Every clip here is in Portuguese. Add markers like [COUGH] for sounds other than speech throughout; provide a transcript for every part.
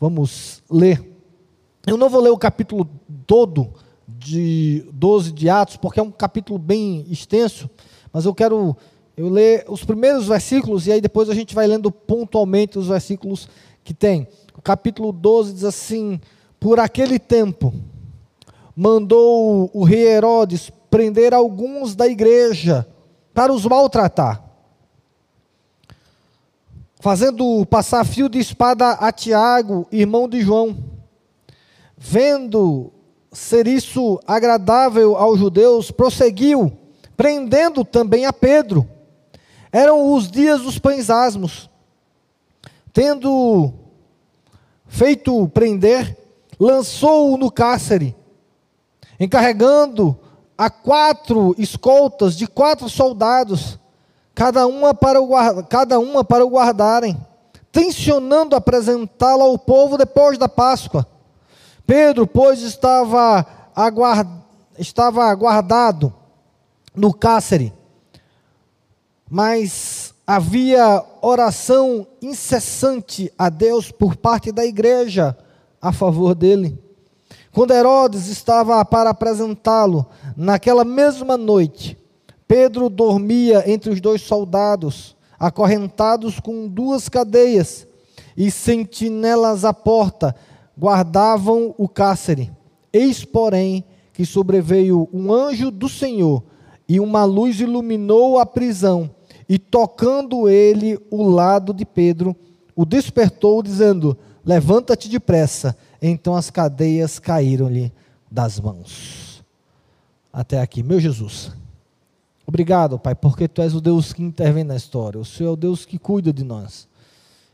vamos ler. Eu não vou ler o capítulo todo de 12 de Atos, porque é um capítulo bem extenso, mas eu quero eu ler os primeiros versículos e aí depois a gente vai lendo pontualmente os versículos que tem. O capítulo 12 diz assim: Por aquele tempo mandou o rei Herodes prender alguns da igreja para os maltratar, fazendo passar fio de espada a Tiago, irmão de João. Vendo ser isso agradável aos judeus, prosseguiu, prendendo também a Pedro. Eram os dias dos pães asmos. Tendo feito prender, lançou-o no cárcere, encarregando a quatro escoltas de quatro soldados, cada uma para o, cada uma para o guardarem, tensionando apresentá-lo ao povo depois da Páscoa. Pedro, pois, estava, aguard, estava guardado no cárcere, mas havia oração incessante a Deus por parte da igreja a favor dele. Quando Herodes estava para apresentá-lo, naquela mesma noite, Pedro dormia entre os dois soldados, acorrentados com duas cadeias, e sentinelas à porta guardavam o cárcere. Eis, porém, que sobreveio um anjo do Senhor, e uma luz iluminou a prisão e tocando ele o lado de Pedro, o despertou, dizendo: Levanta-te depressa. Então as cadeias caíram-lhe das mãos. Até aqui, meu Jesus. Obrigado, Pai, porque Tu és o Deus que intervém na história. O Senhor é o Deus que cuida de nós.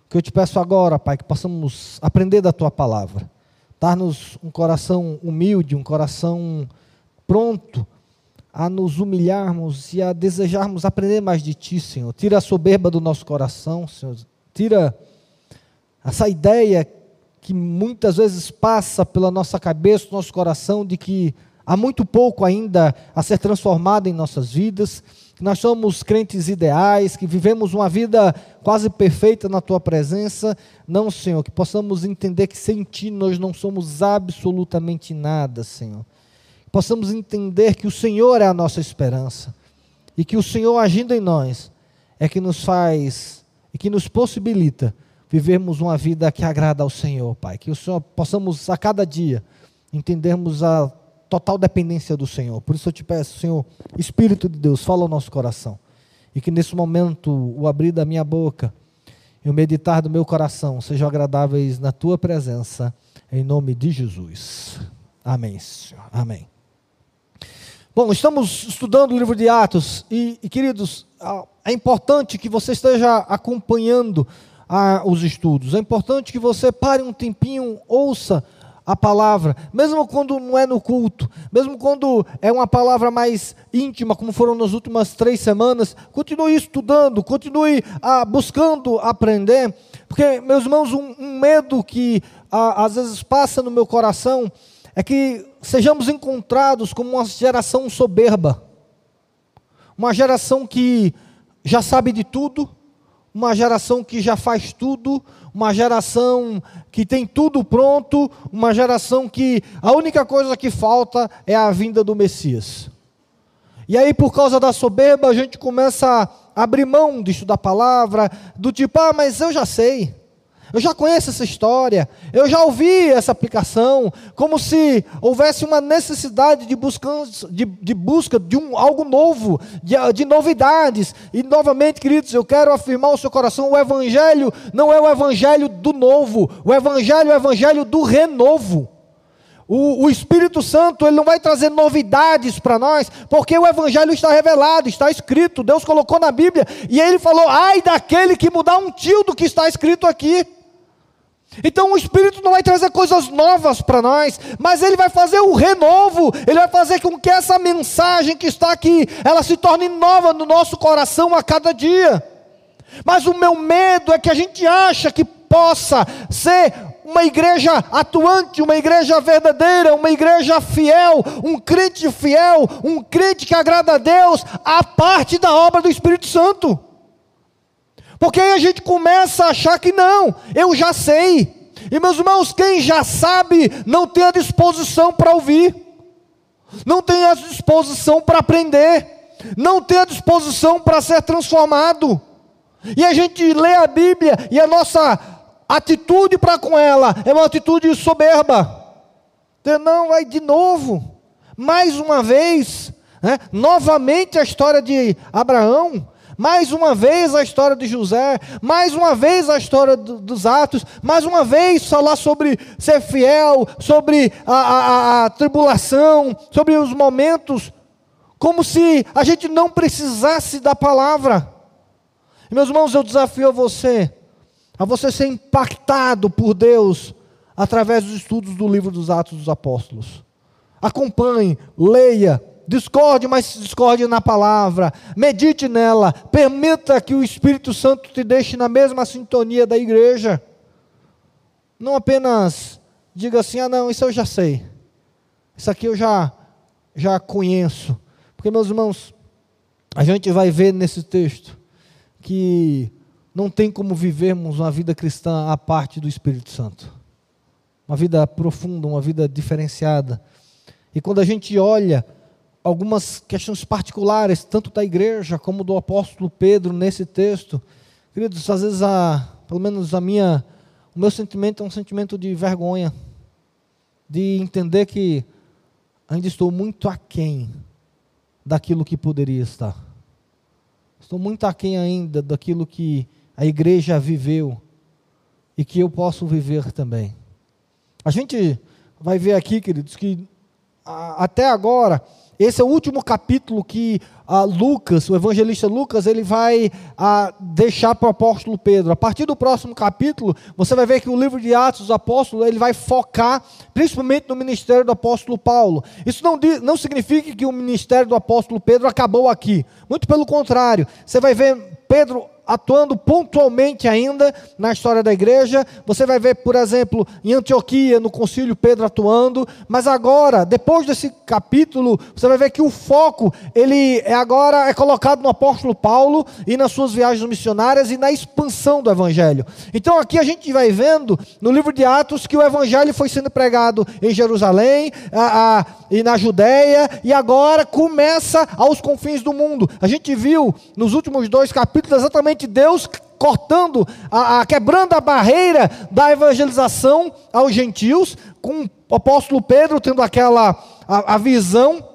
Que eu te peço agora, Pai, que possamos aprender da Tua palavra. Dar-nos um coração humilde, um coração pronto a nos humilharmos e a desejarmos aprender mais de Ti, Senhor. Tira a soberba do nosso coração, Senhor. Tira essa ideia que muitas vezes passa pela nossa cabeça, nosso coração, de que há muito pouco ainda a ser transformado em nossas vidas, que nós somos crentes ideais, que vivemos uma vida quase perfeita na Tua presença. Não, Senhor, que possamos entender que sem Ti nós não somos absolutamente nada, Senhor possamos entender que o Senhor é a nossa esperança e que o Senhor agindo em nós é que nos faz e que nos possibilita vivermos uma vida que agrada ao Senhor, Pai. Que o Senhor possamos a cada dia entendermos a total dependência do Senhor. Por isso eu te peço, Senhor, Espírito de Deus, fala ao nosso coração. E que nesse momento o abrir da minha boca e o meditar do meu coração sejam agradáveis na tua presença, em nome de Jesus. Amém, Senhor. Amém. Bom, estamos estudando o livro de Atos e, e queridos, é importante que você esteja acompanhando ah, os estudos. É importante que você pare um tempinho, ouça a palavra, mesmo quando não é no culto, mesmo quando é uma palavra mais íntima, como foram nas últimas três semanas, continue estudando, continue ah, buscando aprender, porque, meus irmãos, um, um medo que ah, às vezes passa no meu coração é que sejamos encontrados como uma geração soberba, uma geração que já sabe de tudo, uma geração que já faz tudo, uma geração que tem tudo pronto, uma geração que a única coisa que falta é a vinda do Messias. E aí, por causa da soberba, a gente começa a abrir mão disso da palavra, do tipo, ah, mas eu já sei. Eu já conheço essa história, eu já ouvi essa aplicação, como se houvesse uma necessidade de, de, de, busca de um, algo novo, de, de novidades. E novamente, queridos, eu quero afirmar ao seu coração: o Evangelho não é o Evangelho do novo, o Evangelho é o Evangelho do renovo. O, o, Espírito Santo ele não vai trazer novidades para nós, porque o Evangelho está revelado, está escrito, Deus colocou na Bíblia, e ele falou: ai daquele que mudar um tio do que está escrito aqui. Então o Espírito não vai trazer coisas novas para nós, mas ele vai fazer o renovo, ele vai fazer com que essa mensagem que está aqui, ela se torne nova no nosso coração a cada dia. Mas o meu medo é que a gente acha que possa ser uma igreja atuante, uma igreja verdadeira, uma igreja fiel, um crente fiel, um crente que agrada a Deus, a parte da obra do Espírito Santo. Porque aí a gente começa a achar que não, eu já sei. E meus irmãos, quem já sabe, não tem a disposição para ouvir, não tem a disposição para aprender, não tem a disposição para ser transformado. E a gente lê a Bíblia e a nossa atitude para com ela é uma atitude soberba. Não, vai de novo, mais uma vez, né? novamente a história de Abraão, mais uma vez a história de José, mais uma vez a história do, dos Atos, mais uma vez falar sobre ser fiel, sobre a, a, a tribulação, sobre os momentos, como se a gente não precisasse da palavra. Meus irmãos, eu desafio a você, a você ser impactado por Deus através dos estudos do livro dos Atos dos Apóstolos. Acompanhe, leia, discorde, mas discorde na palavra, medite nela, permita que o Espírito Santo te deixe na mesma sintonia da igreja. Não apenas diga assim: ah, não, isso eu já sei, isso aqui eu já, já conheço. Porque, meus irmãos, a gente vai ver nesse texto que não tem como vivermos uma vida cristã à parte do Espírito Santo. Uma vida profunda, uma vida diferenciada. E quando a gente olha algumas questões particulares, tanto da igreja como do apóstolo Pedro nesse texto. Queridos, às vezes, a, pelo menos a minha, o meu sentimento é um sentimento de vergonha, de entender que ainda estou muito aquém daquilo que poderia estar. Estou muito aquém ainda daquilo que a igreja viveu e que eu posso viver também. A gente vai ver aqui, queridos, que a, até agora esse é o último capítulo que ah, Lucas, o evangelista Lucas, ele vai ah, deixar para o apóstolo Pedro. A partir do próximo capítulo, você vai ver que o livro de Atos dos Apóstolos ele vai focar principalmente no ministério do apóstolo Paulo. Isso não, não significa que o ministério do apóstolo Pedro acabou aqui. Muito pelo contrário. Você vai ver Pedro atuando pontualmente ainda na história da igreja. Você vai ver, por exemplo, em Antioquia, no concílio, Pedro atuando. Mas agora, depois desse capítulo, você vai ver que o foco, ele é agora é colocado no apóstolo Paulo e nas suas viagens missionárias e na expansão do evangelho. Então aqui a gente vai vendo, no livro de Atos, que o evangelho foi sendo pregado em Jerusalém a, a, e na Judéia, e agora começa aos confins do mundo. A gente viu nos últimos dois capítulos exatamente realmente Deus cortando, a, a, quebrando a barreira da evangelização aos gentios, com o apóstolo Pedro tendo aquela a, a visão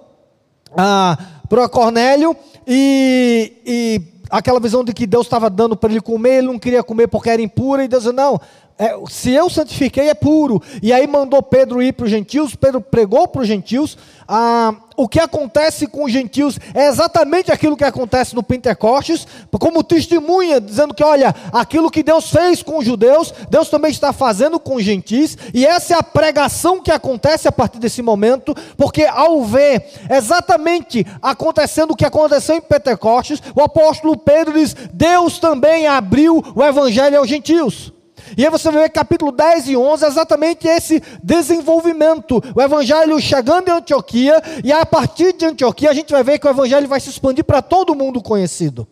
para Cornélio e, e aquela visão de que Deus estava dando para ele comer, ele não queria comer porque era impuro, e Deus disse, não, é, se eu santifiquei é puro. E aí mandou Pedro ir para os gentios, Pedro pregou para os gentios. Ah, o que acontece com os gentios é exatamente aquilo que acontece no Pentecostes, como testemunha, dizendo que, olha, aquilo que Deus fez com os judeus, Deus também está fazendo com os gentis, e essa é a pregação que acontece a partir desse momento, porque ao ver exatamente acontecendo o que aconteceu em Pentecostes, o apóstolo Pedro diz: Deus também abriu o evangelho aos gentios. E aí você vê capítulo 10 e 11, exatamente esse desenvolvimento. O evangelho chegando em Antioquia, e a partir de Antioquia a gente vai ver que o evangelho vai se expandir para todo mundo conhecido.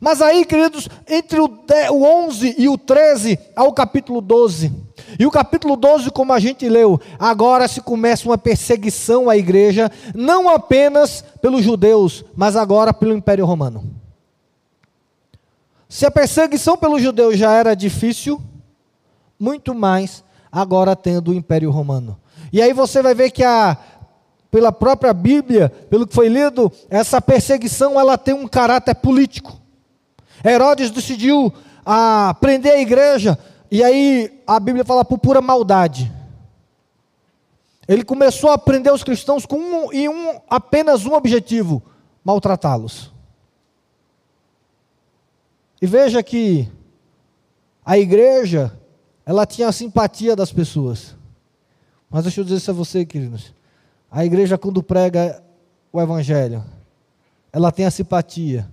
Mas aí, queridos, entre o 11 e o 13 ao capítulo 12. E o capítulo 12, como a gente leu, agora se começa uma perseguição à igreja, não apenas pelos judeus, mas agora pelo Império Romano. Se a perseguição pelos judeus já era difícil, muito mais agora tendo o Império Romano. E aí você vai ver que a pela própria Bíblia, pelo que foi lido, essa perseguição ela tem um caráter político. Herodes decidiu a, prender a igreja, e aí a Bíblia fala por pura maldade. Ele começou a prender os cristãos com um, e um, apenas um objetivo: maltratá-los. E veja que a igreja, ela tinha a simpatia das pessoas. Mas deixa eu dizer isso a você, queridos. A igreja, quando prega o evangelho, ela tem a simpatia.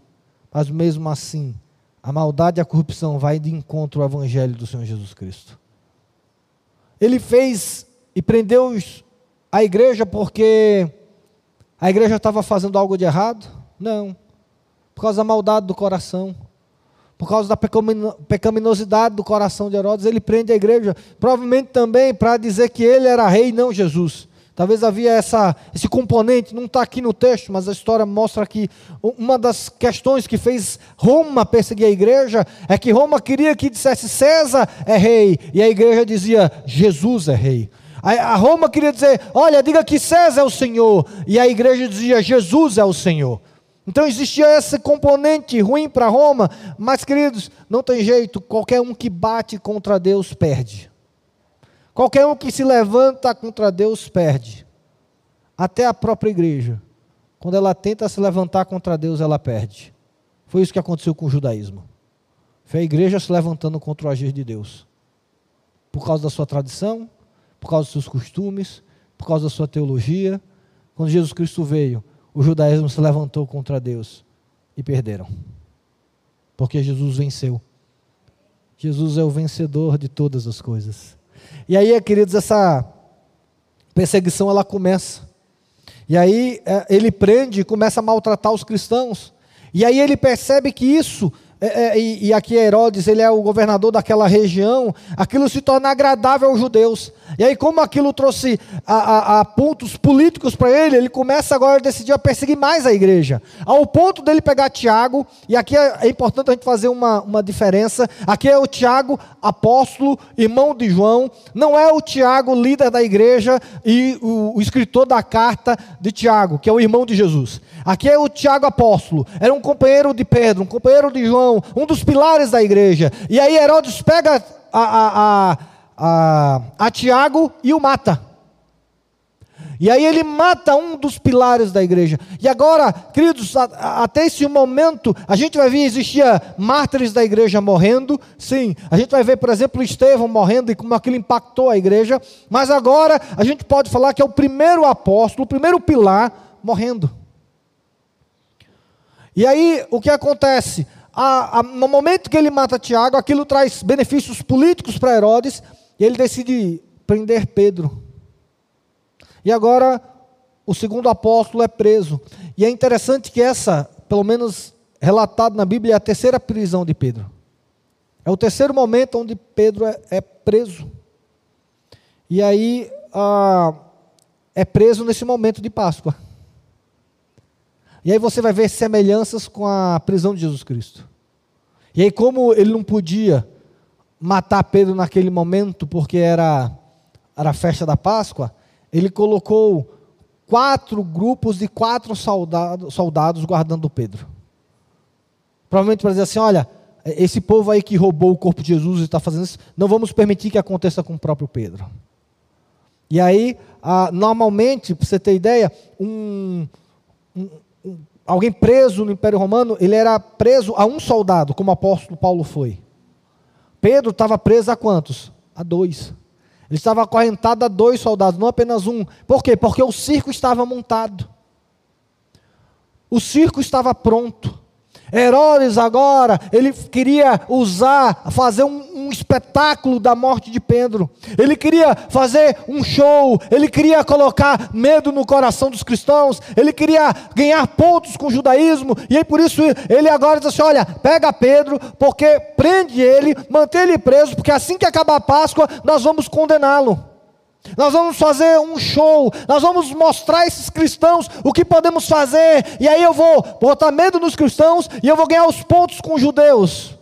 Mas mesmo assim, a maldade e a corrupção vai de encontro ao evangelho do Senhor Jesus Cristo. Ele fez e prendeu a igreja porque a igreja estava fazendo algo de errado? Não. Por causa da maldade do coração por causa da pecaminosidade do coração de Herodes, ele prende a igreja, provavelmente também para dizer que ele era rei, não Jesus. Talvez havia essa, esse componente, não está aqui no texto, mas a história mostra que uma das questões que fez Roma perseguir a igreja é que Roma queria que dissesse César é rei, e a igreja dizia Jesus é rei. A Roma queria dizer, olha, diga que César é o Senhor, e a igreja dizia Jesus é o Senhor. Então existia esse componente ruim para Roma, mas queridos, não tem jeito, qualquer um que bate contra Deus perde. Qualquer um que se levanta contra Deus perde. Até a própria igreja. Quando ela tenta se levantar contra Deus, ela perde. Foi isso que aconteceu com o judaísmo. Foi a igreja se levantando contra o agir de Deus. Por causa da sua tradição, por causa dos seus costumes, por causa da sua teologia. Quando Jesus Cristo veio, o judaísmo se levantou contra Deus e perderam. Porque Jesus venceu. Jesus é o vencedor de todas as coisas. E aí, queridos, essa perseguição ela começa. E aí é, ele prende e começa a maltratar os cristãos. E aí ele percebe que isso é, é, e, e, aqui Herodes, ele é o governador daquela região, aquilo se torna agradável aos judeus. E aí, como aquilo trouxe a, a, a pontos políticos para ele, ele começa agora a decidir a perseguir mais a igreja. Ao ponto dele pegar Tiago, e aqui é, é importante a gente fazer uma, uma diferença. Aqui é o Tiago, apóstolo, irmão de João, não é o Tiago, líder da igreja, e o, o escritor da carta de Tiago, que é o irmão de Jesus. Aqui é o Tiago apóstolo, era um companheiro de Pedro, um companheiro de João, um dos pilares da igreja. E aí Herodes pega a, a, a, a, a Tiago e o mata. E aí ele mata um dos pilares da igreja. E agora, queridos, até esse momento, a gente vai ver, existia mártires da igreja morrendo, sim. A gente vai ver, por exemplo, Estevão morrendo e como aquilo impactou a igreja. Mas agora, a gente pode falar que é o primeiro apóstolo, o primeiro pilar, morrendo. E aí, o que acontece? A, a, no momento que ele mata Tiago, aquilo traz benefícios políticos para Herodes, e ele decide prender Pedro. E agora, o segundo apóstolo é preso. E é interessante que essa, pelo menos relatado na Bíblia, é a terceira prisão de Pedro. É o terceiro momento onde Pedro é, é preso. E aí, ah, é preso nesse momento de Páscoa. E aí você vai ver semelhanças com a prisão de Jesus Cristo. E aí, como ele não podia matar Pedro naquele momento, porque era, era a festa da Páscoa, ele colocou quatro grupos de quatro soldados, soldados guardando Pedro. Provavelmente para dizer assim: olha, esse povo aí que roubou o corpo de Jesus e está fazendo isso, não vamos permitir que aconteça com o próprio Pedro. E aí, ah, normalmente, para você ter ideia, um, um, alguém preso no Império Romano, ele era preso a um soldado, como o apóstolo Paulo foi. Pedro estava preso a quantos? A dois. Ele estava acorrentado a dois soldados, não apenas um. Por quê? Porque o circo estava montado. O circo estava pronto. Herodes agora, ele queria usar, fazer um, um, espetáculo da morte de Pedro. Ele queria fazer um show, ele queria colocar medo no coração dos cristãos, ele queria ganhar pontos com o judaísmo, e aí por isso ele agora diz assim: olha, pega Pedro, porque prende ele, mantém ele preso, porque assim que acabar a Páscoa, nós vamos condená-lo. Nós vamos fazer um show, nós vamos mostrar a esses cristãos o que podemos fazer, e aí eu vou botar medo nos cristãos e eu vou ganhar os pontos com os judeus.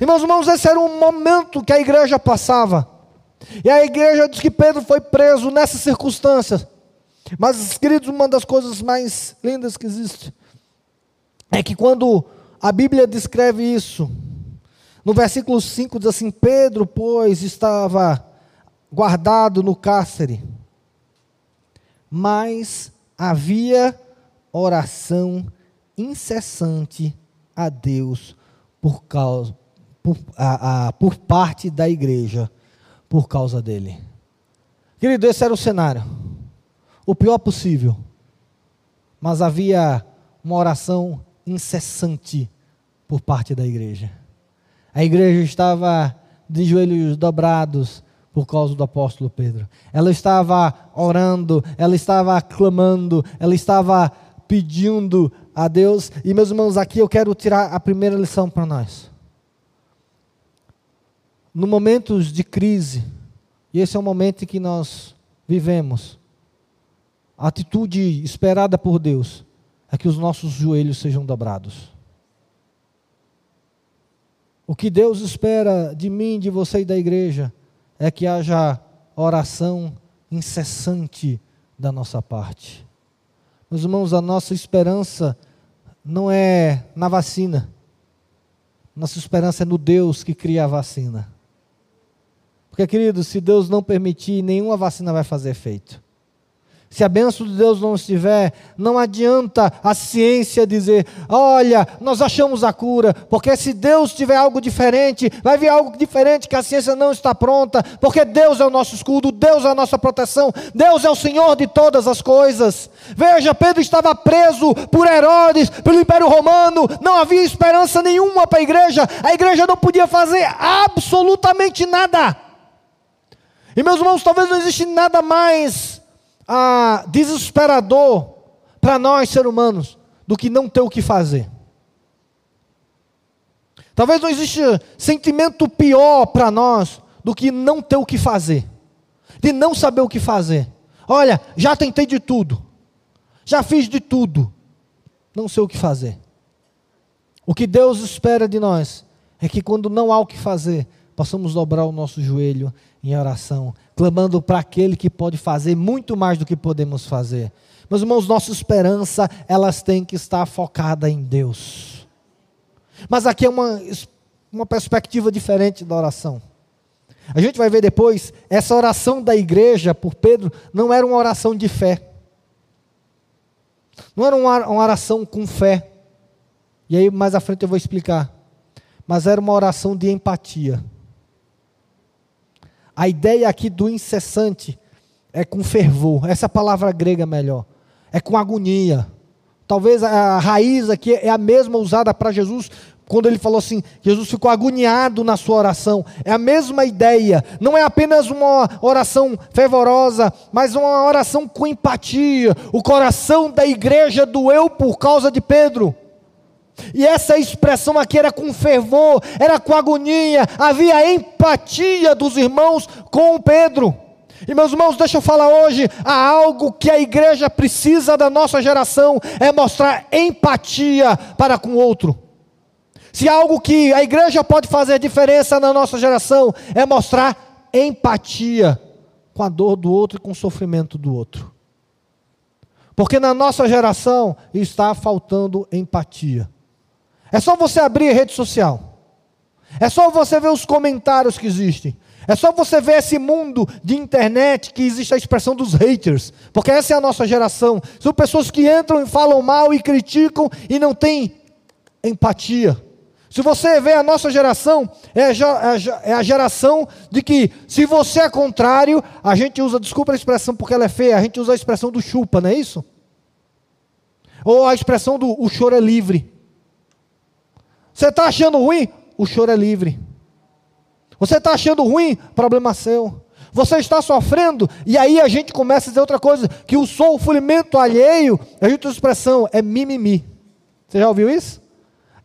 E meus irmãos, esse era um momento que a igreja passava. E a igreja diz que Pedro foi preso nessas circunstâncias. Mas, queridos, uma das coisas mais lindas que existe é que quando a Bíblia descreve isso, no versículo 5 diz assim: Pedro, pois, estava guardado no cárcere. Mas havia oração incessante a Deus por, causa, por, a, a, por parte da igreja, por causa dele. Querido, esse era o cenário. O pior possível. Mas havia uma oração incessante por parte da igreja. A igreja estava de joelhos dobrados, por causa do apóstolo Pedro. Ela estava orando, ela estava clamando, ela estava pedindo a Deus. E meus irmãos, aqui eu quero tirar a primeira lição para nós. No momentos de crise, e esse é o momento que nós vivemos, a atitude esperada por Deus é que os nossos joelhos sejam dobrados. O que Deus espera de mim, de você e da igreja é que haja oração incessante da nossa parte. Meus irmãos, a nossa esperança não é na vacina. Nossa esperança é no Deus que cria a vacina. Porque, querido, se Deus não permitir, nenhuma vacina vai fazer efeito. Se a bênção de Deus não estiver, não adianta a ciência dizer: olha, nós achamos a cura, porque se Deus tiver algo diferente, vai vir algo diferente que a ciência não está pronta, porque Deus é o nosso escudo, Deus é a nossa proteção, Deus é o Senhor de todas as coisas. Veja, Pedro estava preso por Herodes, pelo Império Romano, não havia esperança nenhuma para a igreja, a igreja não podia fazer absolutamente nada. E meus irmãos, talvez não existe nada mais ah, desesperador para nós, seres humanos, do que não ter o que fazer. Talvez não exista sentimento pior para nós do que não ter o que fazer, de não saber o que fazer. Olha, já tentei de tudo, já fiz de tudo, não sei o que fazer. O que Deus espera de nós é que quando não há o que fazer, possamos dobrar o nosso joelho em oração, clamando para aquele que pode fazer muito mais do que podemos fazer. Meus irmãos, nossa esperança, elas têm que estar focada em Deus. Mas aqui é uma, uma perspectiva diferente da oração. A gente vai ver depois, essa oração da igreja por Pedro não era uma oração de fé. Não era uma, oração com fé. E aí mais à frente eu vou explicar. Mas era uma oração de empatia. A ideia aqui do incessante é com fervor, essa palavra grega melhor, é com agonia. Talvez a raiz aqui é a mesma usada para Jesus quando ele falou assim: Jesus ficou agoniado na sua oração. É a mesma ideia, não é apenas uma oração fervorosa, mas uma oração com empatia. O coração da igreja doeu por causa de Pedro. E essa expressão aqui era com fervor, era com agonia, havia empatia dos irmãos com Pedro. E meus irmãos, deixa eu falar hoje, há algo que a igreja precisa da nossa geração, é mostrar empatia para com o outro. Se há algo que a igreja pode fazer diferença na nossa geração, é mostrar empatia com a dor do outro e com o sofrimento do outro. Porque na nossa geração está faltando empatia. É só você abrir a rede social. É só você ver os comentários que existem. É só você ver esse mundo de internet que existe a expressão dos haters. Porque essa é a nossa geração. São pessoas que entram e falam mal e criticam e não têm empatia. Se você vê a nossa geração, é, é, é a geração de que, se você é contrário, a gente usa, desculpa a expressão porque ela é feia, a gente usa a expressão do chupa, não é isso? Ou a expressão do o choro é livre. Você está achando ruim? O choro é livre. Você está achando ruim? Problema seu. Você está sofrendo? E aí a gente começa a dizer outra coisa: que o sofrimento alheio, a gente usa expressão, é mimimi. Você já ouviu isso?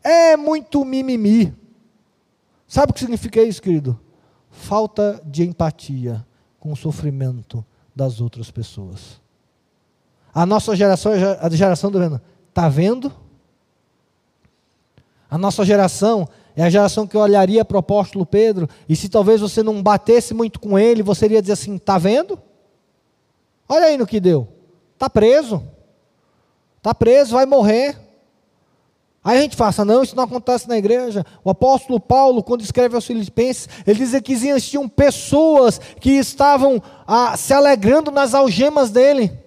É muito mimimi. Sabe o que significa isso, querido? Falta de empatia com o sofrimento das outras pessoas. A nossa geração a geração do vendo. Está vendo? A nossa geração é a geração que olharia para o apóstolo Pedro, e se talvez você não batesse muito com ele, você iria dizer assim: está vendo? Olha aí no que deu. Está preso. Está preso, vai morrer. Aí a gente fala, não, isso não acontece na igreja. O apóstolo Paulo, quando escreve aos Filipenses, ele diz que existiam pessoas que estavam ah, se alegrando nas algemas dele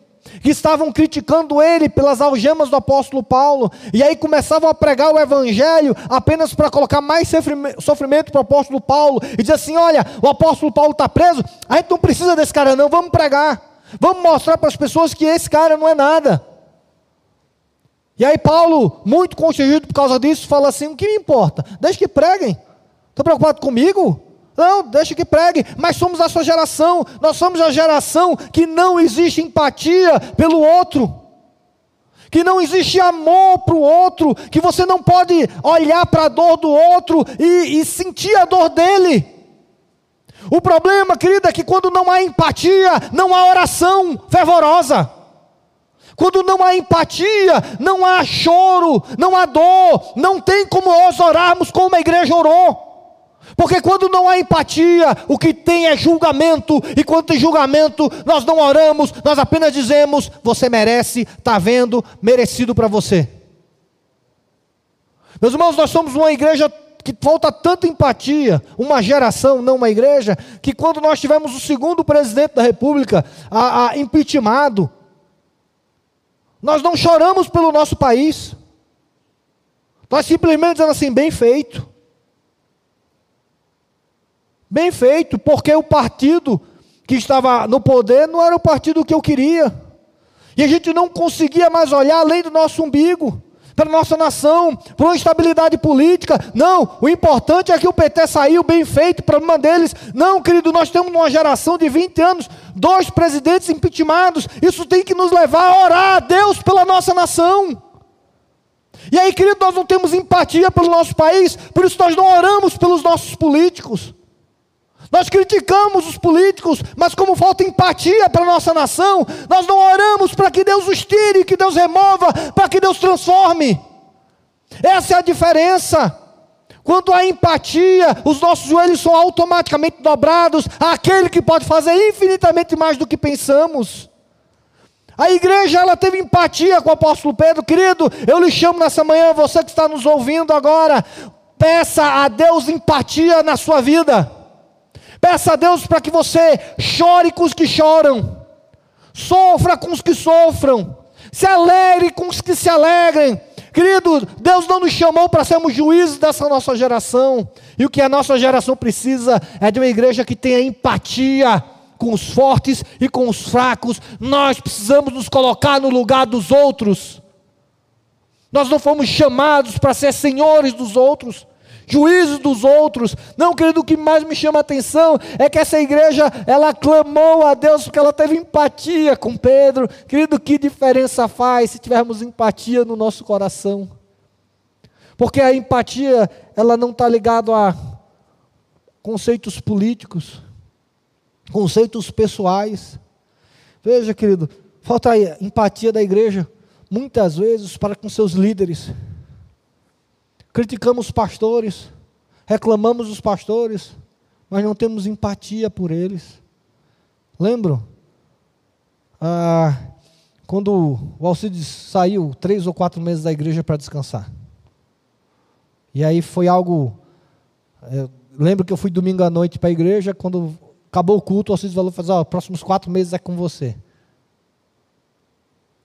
que estavam criticando ele pelas algemas do apóstolo Paulo, e aí começavam a pregar o evangelho apenas para colocar mais sofrimento para o apóstolo Paulo, e dizer assim: olha, o apóstolo Paulo está preso, a gente não precisa desse cara, não, vamos pregar, vamos mostrar para as pessoas que esse cara não é nada. E aí Paulo, muito constrangido por causa disso, fala assim: o que me importa? Deixa que preguem. Estão preocupados comigo? Não, deixa que pregue, mas somos a sua geração, nós somos a geração que não existe empatia pelo outro, que não existe amor para o outro, que você não pode olhar para a dor do outro e, e, sentir a dor dele. O problema, querida, é que quando não há empatia, não há oração fervorosa. Quando não há empatia, não há choro, não há dor, não tem como nós orarmos como a igreja orou. Porque quando não há empatia, o que tem é julgamento, e quando tem julgamento, nós não oramos, nós apenas dizemos: você merece, está vendo, merecido para você. Meus irmãos, nós somos uma igreja que falta tanta empatia, uma geração, não uma igreja, que quando nós tivemos o segundo presidente da República a, a impeachmentado, nós não choramos pelo nosso país, nós simplesmente dizemos assim: bem feito. Bem feito, porque o partido que estava no poder não era o partido que eu queria. E a gente não conseguia mais olhar além do nosso umbigo, para a nossa nação, para uma estabilidade política. Não, o importante é que o PT saiu bem feito, problema deles. Não, querido, nós temos uma geração de 20 anos, dois presidentes impeachmentados. Isso tem que nos levar a orar a Deus pela nossa nação. E aí, querido, nós não temos empatia pelo nosso país, por isso nós não oramos pelos nossos políticos. Nós criticamos os políticos, mas como falta empatia para a nossa nação, nós não oramos para que Deus os tire, que Deus remova, para que Deus transforme. Essa é a diferença. Quando há empatia, os nossos joelhos são automaticamente dobrados àquele que pode fazer infinitamente mais do que pensamos. A igreja ela teve empatia com o apóstolo Pedro, querido. Eu lhe chamo nessa manhã, você que está nos ouvindo agora, peça a Deus empatia na sua vida. Peça a Deus para que você chore com os que choram, sofra com os que sofram, se alegre com os que se alegrem. Querido, Deus não nos chamou para sermos juízes dessa nossa geração, e o que a nossa geração precisa é de uma igreja que tenha empatia com os fortes e com os fracos. Nós precisamos nos colocar no lugar dos outros. Nós não fomos chamados para ser senhores dos outros juízos dos outros. Não, querido, o que mais me chama a atenção é que essa igreja, ela clamou a Deus porque ela teve empatia com Pedro. Querido, que diferença faz se tivermos empatia no nosso coração? Porque a empatia, ela não está ligada a conceitos políticos, conceitos pessoais. Veja, querido, falta empatia da igreja, muitas vezes, para com seus líderes criticamos os pastores, reclamamos os pastores, mas não temos empatia por eles. Lembro? Ah, quando o Alcides saiu três ou quatro meses da igreja para descansar. E aí foi algo. É, lembro que eu fui domingo à noite para a igreja, quando acabou o culto, o Alcides falou: fazer, ó, próximos quatro meses é com você.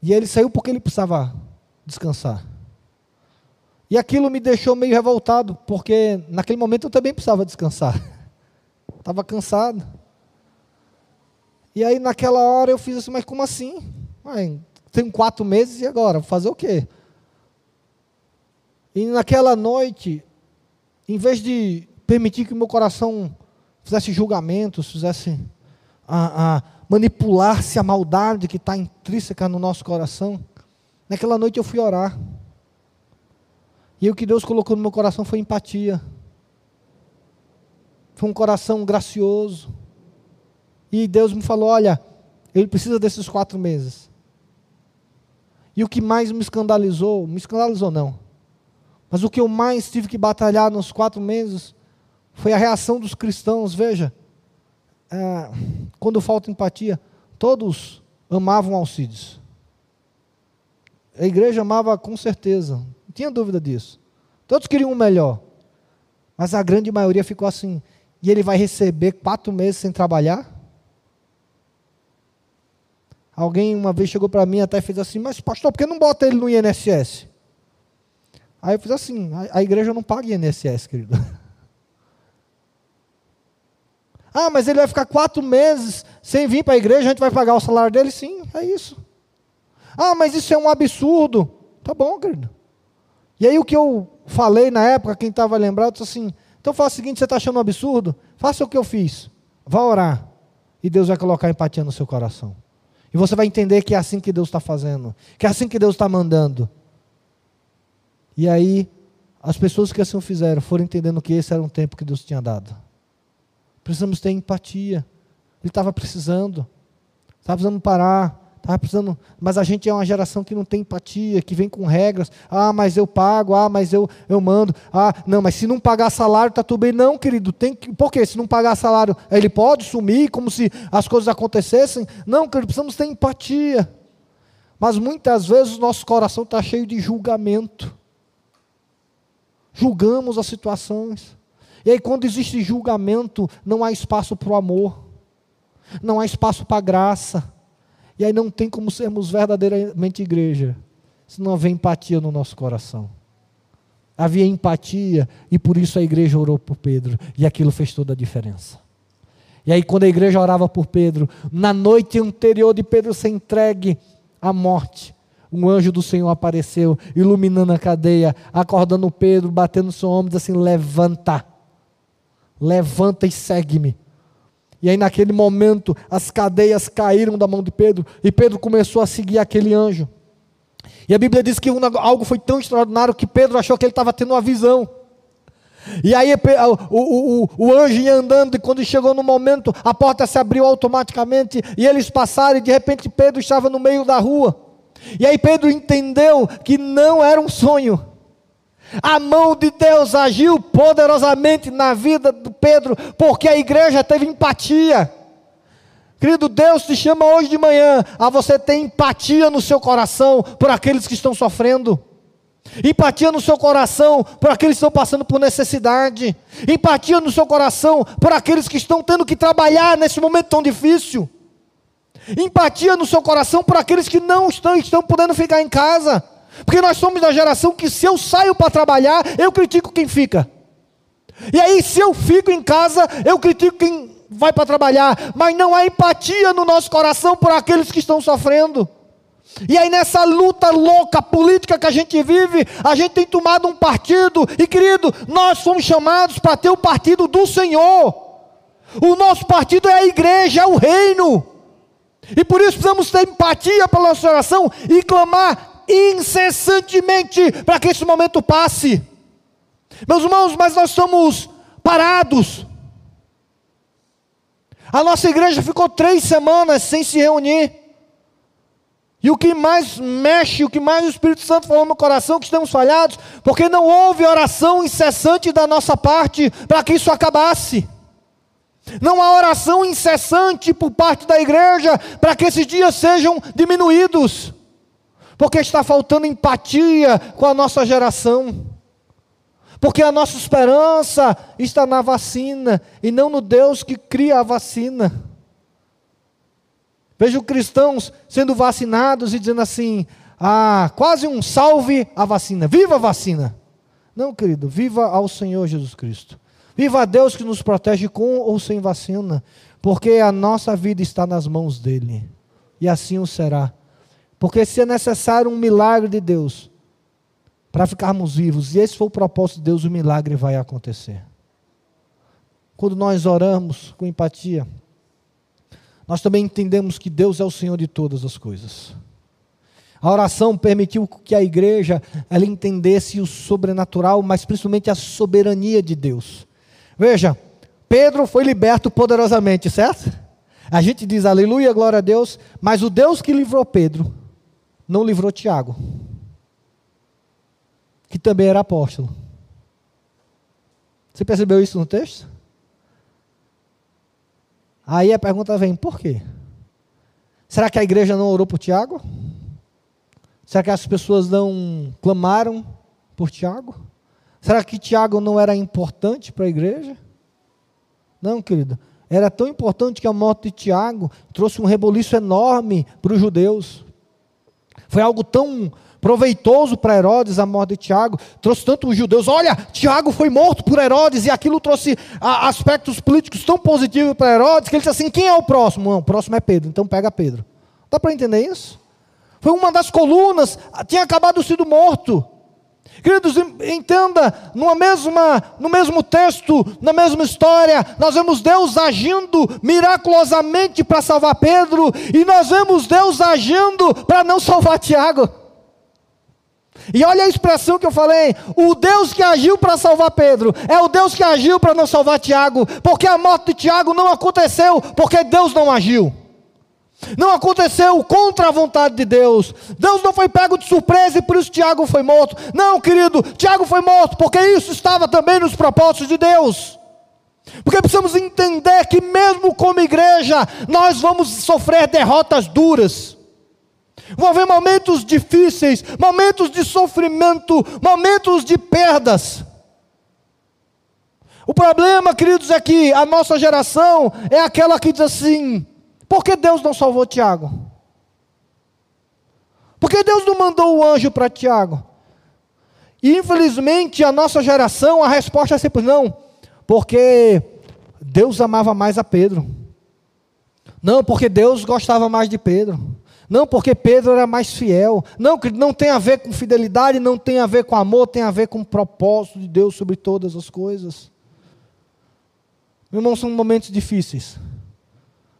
E ele saiu porque ele precisava descansar. E aquilo me deixou meio revoltado, porque naquele momento eu também precisava descansar. [LAUGHS] Estava cansado. E aí naquela hora eu fiz assim, mas como assim? Tenho quatro meses e agora? Fazer o quê? E naquela noite, em vez de permitir que o meu coração fizesse julgamentos, fizesse a, a manipular-se a maldade que está intrínseca no nosso coração, naquela noite eu fui orar. E o que Deus colocou no meu coração foi empatia. Foi um coração gracioso. E Deus me falou: olha, ele precisa desses quatro meses. E o que mais me escandalizou, me escandalizou não, mas o que eu mais tive que batalhar nos quatro meses foi a reação dos cristãos. Veja, é, quando falta empatia, todos amavam Alcides. A igreja amava com certeza, tinha dúvida disso. Todos queriam o melhor. Mas a grande maioria ficou assim. E ele vai receber quatro meses sem trabalhar? Alguém uma vez chegou para mim até fez assim, mas pastor, por que não bota ele no INSS? Aí eu fiz assim, a, a igreja não paga INSS, querido. [LAUGHS] ah, mas ele vai ficar quatro meses sem vir para a igreja, a gente vai pagar o salário dele? Sim, é isso. Ah, mas isso é um absurdo. Tá bom, querido. E aí o que eu falei na época, quem estava lembrado, disse assim, então faça o seguinte, você está achando um absurdo? Faça o que eu fiz. Vá orar. E Deus vai colocar empatia no seu coração. E você vai entender que é assim que Deus está fazendo, que é assim que Deus está mandando. E aí, as pessoas que assim o fizeram foram entendendo que esse era um tempo que Deus tinha dado. Precisamos ter empatia. Ele estava precisando, estava precisando parar, estava precisando. Mas a gente é uma geração que não tem empatia, que vem com regras. Ah, mas eu pago, ah, mas eu, eu mando. Ah, não, mas se não pagar salário, está tudo bem. Não, querido, tem que. Por quê? Se não pagar salário, ele pode sumir como se as coisas acontecessem? Não, querido, precisamos ter empatia. Mas muitas vezes o nosso coração está cheio de julgamento julgamos as situações. E aí, quando existe julgamento, não há espaço para o amor, não há espaço para a graça. E aí não tem como sermos verdadeiramente igreja, se não haver empatia no nosso coração. Havia empatia e por isso a igreja orou por Pedro, e aquilo fez toda a diferença. E aí, quando a igreja orava por Pedro, na noite anterior de Pedro ser entregue à morte, um anjo do Senhor apareceu, iluminando a cadeia, acordando Pedro, batendo no seu ombro, assim: levanta, levanta e segue-me. E aí, naquele momento, as cadeias caíram da mão de Pedro, e Pedro começou a seguir aquele anjo. E a Bíblia diz que algo foi tão extraordinário que Pedro achou que ele estava tendo uma visão. E aí o, o, o, anjo ia andando, e quando chegou no momento, a porta se abriu automaticamente, e eles passaram, e de repente Pedro estava no meio da rua. E aí Pedro entendeu que não era um sonho. A mão de Deus agiu poderosamente na vida de Pedro, porque a igreja teve empatia. Querido, Deus te chama hoje de manhã a você ter empatia no seu coração por aqueles que estão sofrendo. Empatia no seu coração por aqueles que estão passando por necessidade. Empatia no seu coração por aqueles que estão tendo que trabalhar nesse momento tão difícil. Empatia no seu coração por aqueles que não estão, estão podendo ficar em casa. Porque nós somos da geração que se eu saio para trabalhar, eu critico quem fica. E aí, se eu fico em casa, eu critico quem vai para trabalhar. Mas não há empatia no nosso coração por aqueles que estão sofrendo. E aí, nessa luta louca política que a gente vive, a gente tem tomado um partido. E querido, nós fomos chamados para ter o partido do Senhor. O nosso partido é a igreja, é o reino. E por isso precisamos ter empatia pela nossa oração e clamar incessantemente para que esse momento passe. Meus irmãos, mas nós estamos parados. A nossa igreja ficou três semanas sem se reunir. E o que mais mexe, o que mais o Espírito Santo falou no coração, que estamos falhados, porque não houve oração incessante da nossa parte para que isso acabasse. Não há oração incessante por parte da igreja para que esses dias sejam diminuídos, porque está faltando empatia com a nossa geração, porque a nossa esperança está na vacina e não no Deus que cria a vacina. Vejo cristãos sendo vacinados e dizendo assim: ah, quase um salve a vacina, viva a vacina. Não, querido, viva ao Senhor Jesus Cristo. Viva a Deus que nos protege com ou sem vacina, porque a nossa vida está nas mãos dele. E assim o será. Porque se é necessário um milagre de Deus para ficarmos vivos, e esse for o propósito de Deus, o milagre vai acontecer. Quando nós oramos com empatia, nós também entendemos que Deus é o Senhor de todas as coisas. A oração permitiu que a igreja ela entendesse o sobrenatural, mas principalmente a soberania de Deus. Veja, Pedro foi liberto poderosamente, certo? A gente diz aleluia, glória a Deus, mas o Deus que livrou Pedro não livrou Tiago, que também era apóstolo. Você percebeu isso no texto? Aí a pergunta vem: por quê? Será que a igreja não orou por Tiago? Será que as pessoas não clamaram por Tiago? Será que Tiago não era importante para a igreja? Não, querido. Era tão importante que a morte de Tiago trouxe um reboliço enorme para os judeus. Foi algo tão proveitoso para Herodes a morte de Tiago, trouxe tanto os judeus, olha, Tiago foi morto por Herodes, e aquilo trouxe a, aspectos políticos tão positivos para Herodes, que ele disse assim, quem é o próximo? Não, o próximo é Pedro, então pega Pedro. Dá para entender isso? Foi uma das colunas, tinha acabado sido morto. Queridos, entenda, numa mesma, no mesmo texto, na mesma história, nós vemos Deus agindo miraculosamente para salvar Pedro, e nós vemos Deus agindo para não salvar Tiago. E olha a expressão que eu falei: o Deus que agiu para salvar Pedro é o Deus que agiu para não salvar Tiago, porque a morte de Tiago não aconteceu porque Deus não agiu. Não aconteceu contra a vontade de Deus. Deus não foi pego de surpresa e por isso Tiago foi morto. Não, querido, Tiago foi morto porque isso estava também nos propósitos de Deus. Porque precisamos entender que, mesmo como igreja, nós vamos sofrer derrotas duras. Vão haver momentos difíceis, momentos de sofrimento, momentos de perdas. O problema, queridos, é que a nossa geração é aquela que diz assim: por que Deus não salvou Tiago? Por que Deus não mandou o anjo para Tiago? E infelizmente a nossa geração, a resposta é sempre não, porque Deus amava mais a Pedro. Não, porque Deus gostava mais de Pedro. Não, porque Pedro era mais fiel. Não, não tem a ver com fidelidade, não tem a ver com amor, tem a ver com o propósito de Deus sobre todas as coisas. Meu irmão, são momentos difíceis.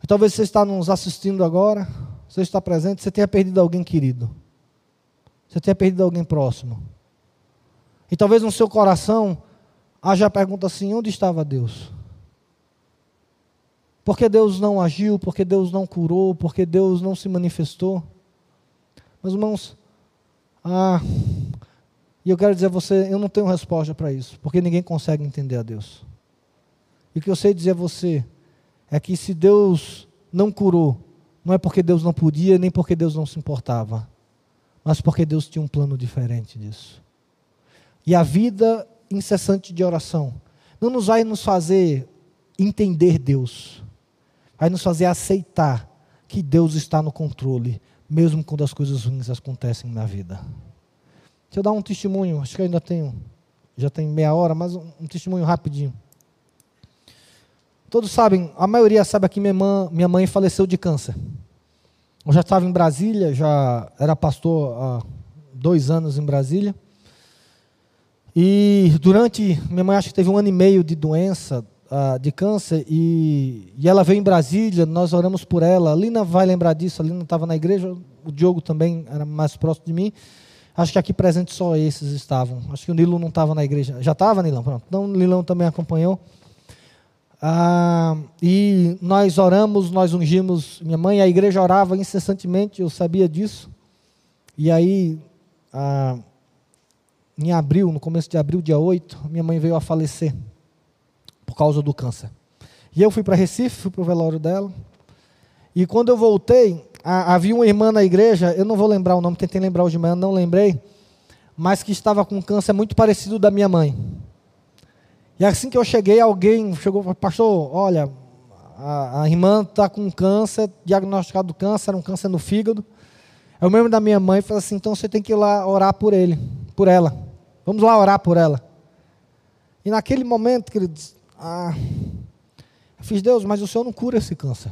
E talvez você está nos assistindo agora, você está presente, você tenha perdido alguém querido. Você tenha perdido alguém próximo. E talvez no seu coração haja a pergunta assim: onde estava Deus? Porque Deus não agiu, porque Deus não curou, porque Deus não se manifestou. Meus irmãos, ah, e eu quero dizer a você, eu não tenho resposta para isso, porque ninguém consegue entender a Deus. E o que eu sei dizer a você é que se Deus não curou, não é porque Deus não podia, nem porque Deus não se importava, mas porque Deus tinha um plano diferente disso. E a vida incessante de oração não nos vai nos fazer entender Deus, vai nos fazer aceitar que Deus está no controle, mesmo quando as coisas ruins acontecem na vida. Deixa eu dar um testemunho, acho que ainda tenho, já tem meia hora, mas um, um testemunho rapidinho. Todos sabem, a maioria sabe aqui, minha mãe, minha mãe faleceu de câncer. Eu já estava em Brasília, já era pastor há dois anos em Brasília. E durante, minha mãe acho que teve um ano e meio de doença, uh, de câncer e, e, ela veio em Brasília, nós oramos por ela. A Lina vai lembrar disso, a Lina estava na igreja, o Diogo também era mais próximo de mim. Acho que aqui presente só esses estavam. Acho que o Nilo não estava na igreja. Já estava, Nilão? Pronto. Então o Nilão também acompanhou. Ah, e nós oramos, nós ungimos minha mãe, a igreja orava incessantemente, eu sabia disso. E aí, ah, em abril, no começo de abril, dia 8, minha mãe veio a falecer por causa do câncer. E eu fui para Recife, fui para o velório dela. E quando eu voltei, havia uma irmã na igreja, eu não vou lembrar o nome, tentei lembrar hoje de manhã, não lembrei, mas que estava com câncer muito parecido da minha mãe. E assim que eu cheguei, alguém chegou e falou, pastor, olha, a, a irmã está com câncer, diagnosticado câncer, era um câncer no fígado. Eu mesmo da minha mãe falei assim, então você tem que ir lá orar por ele, por ela. Vamos lá orar por ela. E naquele momento, queridos, ah, eu fiz, Deus, mas o Senhor não cura esse câncer.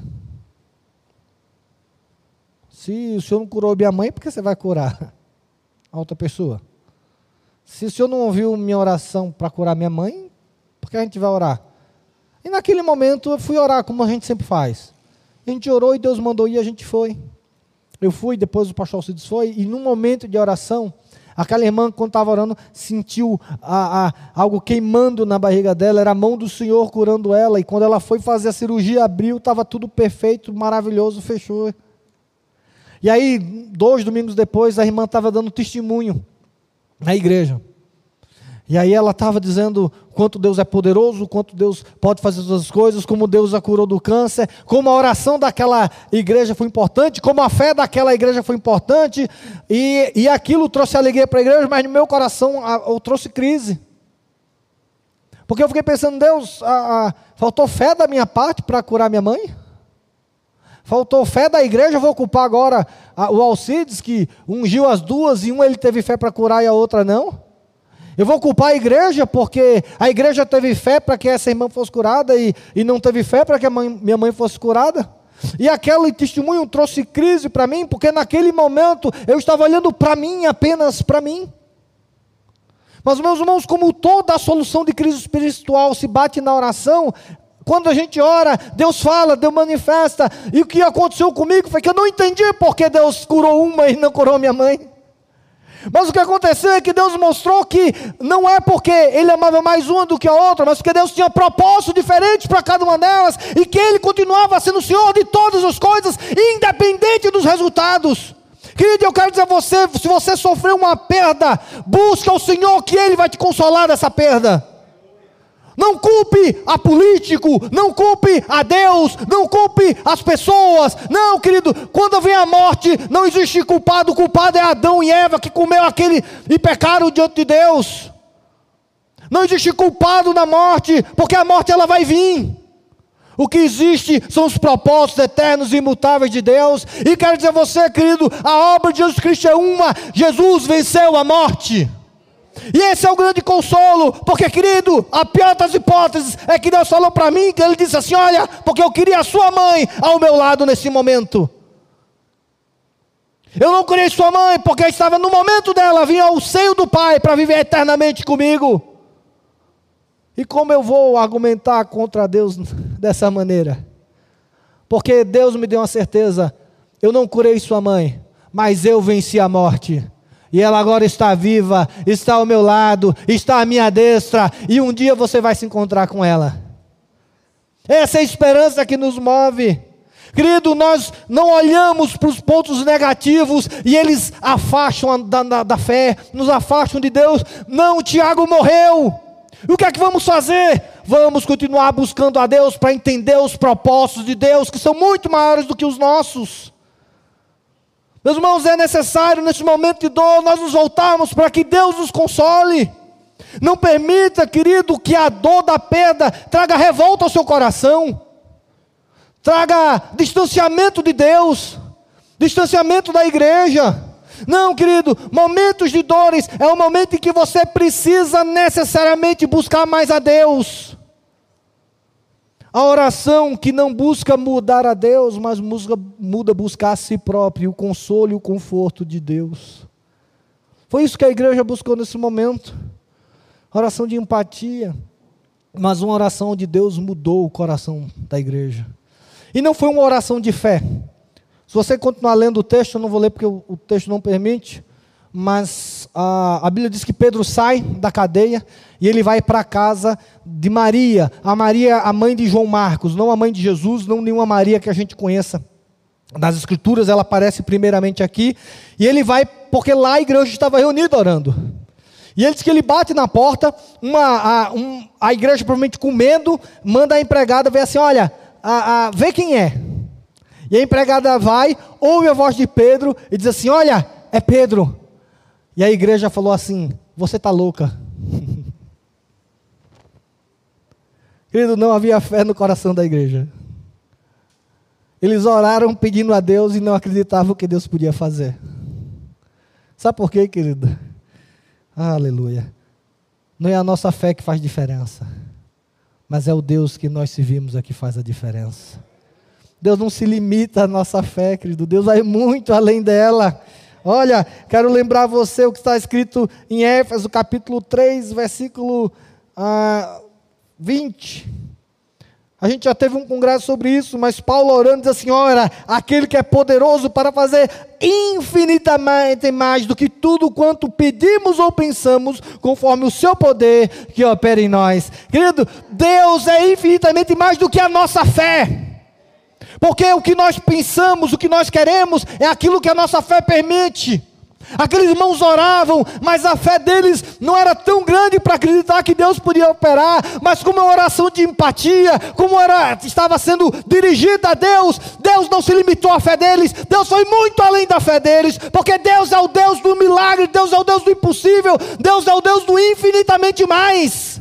Se o Senhor não curou minha mãe, por que você vai curar a outra pessoa? Se o Senhor não ouviu minha oração para curar minha mãe, por que a gente vai orar? E naquele momento eu fui orar, como a gente sempre faz. A gente orou e Deus mandou ir, a gente foi. Eu fui, depois o pastor Alcides foi, e num momento de oração, Aquela irmã, quando estava orando, sentiu a, a, algo queimando na barriga dela, era a mão do Senhor curando ela. E quando ela foi fazer a cirurgia, abriu, estava tudo perfeito, maravilhoso, fechou. E aí, dois domingos depois, a irmã estava dando testemunho na igreja. E aí ela estava dizendo quanto Deus é poderoso, quanto Deus pode fazer todas as coisas, como Deus a curou do câncer, como a oração daquela igreja foi importante, como a fé daquela igreja foi importante, e, e aquilo trouxe alegria para a igreja, mas no meu coração eu trouxe crise. Porque eu fiquei pensando, Deus, a, a, faltou fé da minha parte para curar minha mãe? Faltou fé da igreja, eu vou culpar agora a, o Alcides, que ungiu as duas e uma ele teve fé para curar e a outra não? Eu vou culpar a igreja porque a igreja teve fé para que essa irmã fosse curada e, e não teve fé para que mãe, minha mãe fosse curada? E aquele testemunho trouxe crise para mim, porque naquele momento eu estava olhando para mim, apenas para mim. Mas, meus irmãos, como toda a solução de crise espiritual se bate na oração, quando a gente ora, Deus fala, Deus manifesta. E o que aconteceu comigo foi que eu não entendi porque Deus curou uma e não curou minha mãe. Mas o que aconteceu é que Deus mostrou que não é porque Ele amava mais uma do que a outra, mas porque Deus tinha propósito diferente para cada uma delas e que Ele continuava sendo o Senhor de todas as coisas, independente dos resultados. Querido, eu quero dizer a você: se você sofreu uma perda, busca o Senhor que Ele vai te consolar dessa perda. Não culpe a político, não culpe a Deus, não culpe as pessoas. Não, querido, quando vem a morte, não existe culpado. O culpado é Adão e Eva que comeu aquele e pecaram diante de Deus. Não existe culpado na morte, porque a morte ela vai vir. O que existe são os propósitos eternos e imutáveis de Deus. E quero dizer a você, querido, a obra de Jesus Cristo é uma. Jesus venceu a morte. E esse é o grande consolo, porque, querido, a pior das hipóteses é que Deus falou para mim, que Ele disse assim: Olha, porque eu queria a sua mãe ao meu lado nesse momento. Eu não criei sua mãe, porque estava no momento dela, vinha ao seio do Pai para viver eternamente comigo. E como eu vou argumentar contra Deus [LAUGHS] dessa maneira? Porque Deus me deu uma certeza: eu não curei sua mãe, mas eu venci a morte e ela agora está viva, está ao meu lado, está à minha destra, e um dia você vai se encontrar com ela. Essa é a esperança que nos move. Querido, nós não olhamos para os pontos negativos e eles afastam da, da, da fé, nos afastam de Deus. Não, Tiago morreu. O que é que vamos fazer? Vamos continuar buscando a Deus para entender os propósitos de Deus, que são muito maiores do que os nossos. Meus irmãos, é necessário nesse momento de dor nós nos voltarmos para que Deus nos console. Não permita, querido, que a dor da perda traga revolta ao seu coração, traga distanciamento de Deus, distanciamento da igreja. Não, querido, momentos de dores é o momento em que você precisa necessariamente buscar mais a Deus. A oração que não busca mudar a Deus, mas busca, muda buscar a si próprio, o consolo e o conforto de Deus. Foi isso que a igreja buscou nesse momento. Oração de empatia, mas uma oração onde Deus mudou o coração da igreja. E não foi uma oração de fé. Se você continuar lendo o texto, eu não vou ler porque o, o texto não permite, mas a, a Bíblia diz que Pedro sai da cadeia e ele vai para a casa de Maria, a Maria, a mãe de João Marcos, não a mãe de Jesus, não nenhuma Maria que a gente conheça. Nas escrituras ela aparece primeiramente aqui, e ele vai porque lá a igreja estava reunida orando. E ele diz que ele bate na porta, uma, a, um, a igreja provavelmente com medo, manda a empregada ver assim: olha, a, a, vê quem é. E a empregada vai, ouve a voz de Pedro e diz assim: olha, é Pedro. E a igreja falou assim: você está louca. [LAUGHS] Querido, não havia fé no coração da igreja. Eles oraram pedindo a Deus e não acreditavam que Deus podia fazer. Sabe por quê, querido? Aleluia. Não é a nossa fé que faz diferença, mas é o Deus que nós servimos aqui que faz a diferença. Deus não se limita à nossa fé, querido. Deus vai muito além dela. Olha, quero lembrar você o que está escrito em Éfeso, capítulo 3, versículo ah, 20. A gente já teve um congresso sobre isso, mas Paulo orando diz assim: ora, aquele que é poderoso para fazer infinitamente mais do que tudo quanto pedimos ou pensamos, conforme o seu poder que opera em nós. Querido, Deus é infinitamente mais do que a nossa fé. Porque o que nós pensamos, o que nós queremos, é aquilo que a nossa fé permite. Aqueles irmãos oravam, mas a fé deles não era tão grande para acreditar que Deus podia operar, mas como uma oração de empatia, como era, estava sendo dirigida a Deus, Deus não se limitou à fé deles, Deus foi muito além da fé deles, porque Deus é o Deus do milagre, Deus é o Deus do impossível, Deus é o Deus do infinitamente mais.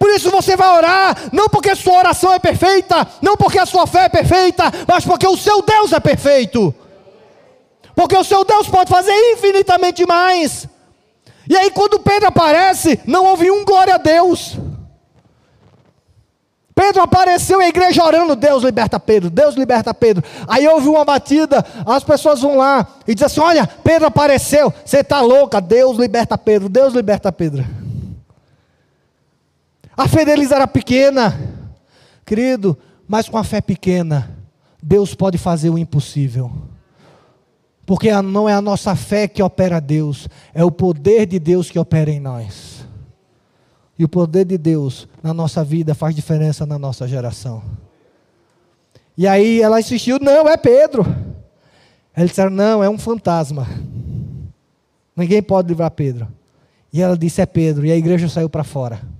Por isso você vai orar, não porque sua oração é perfeita, não porque a sua fé é perfeita, mas porque o seu Deus é perfeito. Porque o seu Deus pode fazer infinitamente mais. E aí, quando Pedro aparece, não houve um glória a Deus. Pedro apareceu a igreja orando, Deus liberta Pedro, Deus liberta Pedro. Aí houve uma batida, as pessoas vão lá e dizem assim: Olha, Pedro apareceu, você está louca, Deus liberta Pedro, Deus liberta Pedro. A fé deles era pequena. Querido, mas com a fé pequena, Deus pode fazer o impossível. Porque não é a nossa fé que opera Deus, é o poder de Deus que opera em nós. E o poder de Deus na nossa vida faz diferença na nossa geração. E aí ela insistiu: não, é Pedro. Eles disseram: não, é um fantasma. Ninguém pode livrar Pedro. E ela disse: é Pedro. E a igreja saiu para fora.